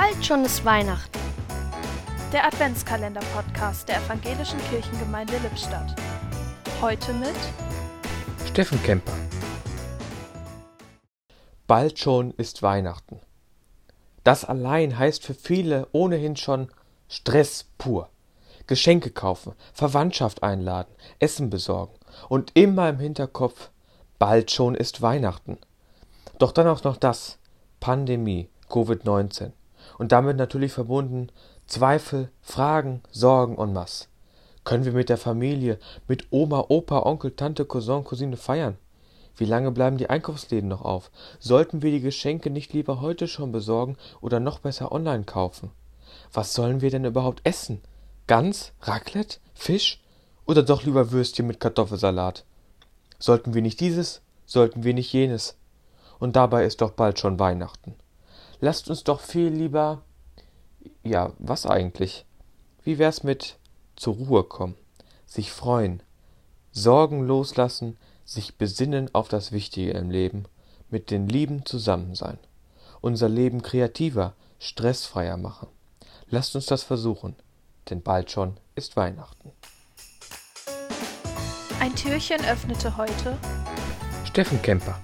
Bald schon ist Weihnachten. Der Adventskalender-Podcast der Evangelischen Kirchengemeinde Lippstadt. Heute mit Steffen Kemper. Bald schon ist Weihnachten. Das allein heißt für viele ohnehin schon Stress pur. Geschenke kaufen, Verwandtschaft einladen, Essen besorgen und immer im Hinterkopf, bald schon ist Weihnachten. Doch dann auch noch das, Pandemie, Covid-19 und damit natürlich verbunden Zweifel, Fragen, Sorgen und Mass. Können wir mit der Familie, mit Oma, Opa, Onkel, Tante, Cousin, Cousine feiern? Wie lange bleiben die Einkaufsläden noch auf? Sollten wir die Geschenke nicht lieber heute schon besorgen oder noch besser online kaufen? Was sollen wir denn überhaupt essen? Gans, Raclette, Fisch oder doch lieber Würstchen mit Kartoffelsalat? Sollten wir nicht dieses, sollten wir nicht jenes? Und dabei ist doch bald schon Weihnachten. Lasst uns doch viel lieber. Ja, was eigentlich? Wie wär's mit zur Ruhe kommen, sich freuen, Sorgen loslassen, sich besinnen auf das Wichtige im Leben, mit den Lieben zusammen sein, unser Leben kreativer, stressfreier machen. Lasst uns das versuchen, denn bald schon ist Weihnachten. Ein Türchen öffnete heute Steffen Kemper